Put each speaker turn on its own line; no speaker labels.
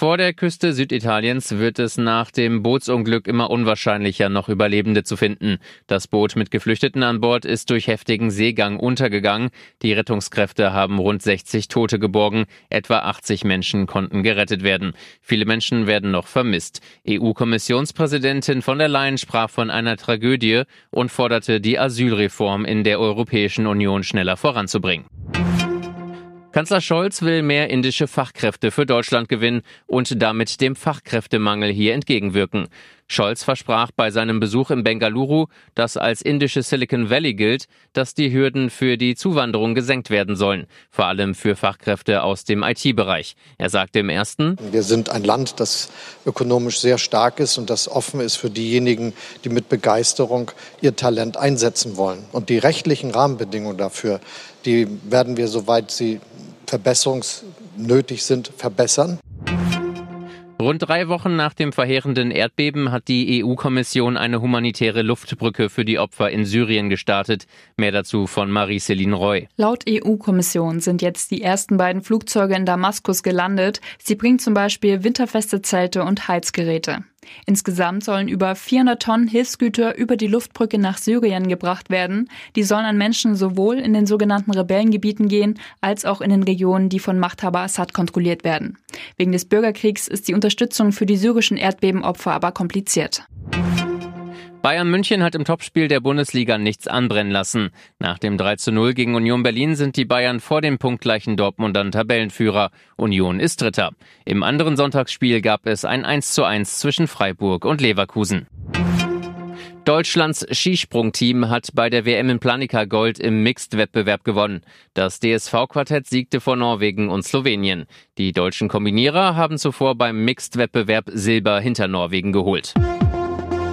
Vor der Küste Süditaliens wird es nach dem Bootsunglück immer unwahrscheinlicher, noch Überlebende zu finden. Das Boot mit Geflüchteten an Bord ist durch heftigen Seegang untergegangen. Die Rettungskräfte haben rund 60 Tote geborgen. Etwa 80 Menschen konnten gerettet werden. Viele Menschen werden noch vermisst. EU-Kommissionspräsidentin von der Leyen sprach von einer Tragödie und forderte die Asylreform in der Europäischen Union schneller voranzubringen. Kanzler Scholz will mehr indische Fachkräfte für Deutschland gewinnen und damit dem Fachkräftemangel hier entgegenwirken. Scholz versprach bei seinem Besuch im Bengaluru, das als indische Silicon Valley gilt, dass die Hürden für die Zuwanderung gesenkt werden sollen, vor allem für Fachkräfte aus dem IT-Bereich. Er sagte im ersten,
Wir sind ein Land, das ökonomisch sehr stark ist und das offen ist für diejenigen, die mit Begeisterung ihr Talent einsetzen wollen. Und die rechtlichen Rahmenbedingungen dafür, die werden wir, soweit sie verbesserungsnötig sind, verbessern.
Rund drei Wochen nach dem verheerenden Erdbeben hat die EU-Kommission eine humanitäre Luftbrücke für die Opfer in Syrien gestartet. Mehr dazu von Marie-Céline Roy.
Laut EU-Kommission sind jetzt die ersten beiden Flugzeuge in Damaskus gelandet. Sie bringen zum Beispiel winterfeste Zelte und Heizgeräte. Insgesamt sollen über 400 Tonnen Hilfsgüter über die Luftbrücke nach Syrien gebracht werden. Die sollen an Menschen sowohl in den sogenannten Rebellengebieten gehen, als auch in den Regionen, die von Machthaber Assad kontrolliert werden. Wegen des Bürgerkriegs ist die Unterstützung für die syrischen Erdbebenopfer aber kompliziert.
Bayern München hat im Topspiel der Bundesliga nichts anbrennen lassen. Nach dem 3 zu 0 gegen Union Berlin sind die Bayern vor dem punktgleichen Dortmundern Tabellenführer. Union ist Dritter. Im anderen Sonntagsspiel gab es ein 1 zu 1 zwischen Freiburg und Leverkusen. Deutschlands Skisprungteam hat bei der WM in Planica Gold im Mixed-Wettbewerb gewonnen. Das DSV-Quartett siegte vor Norwegen und Slowenien. Die deutschen Kombinierer haben zuvor beim Mixed-Wettbewerb Silber hinter Norwegen geholt.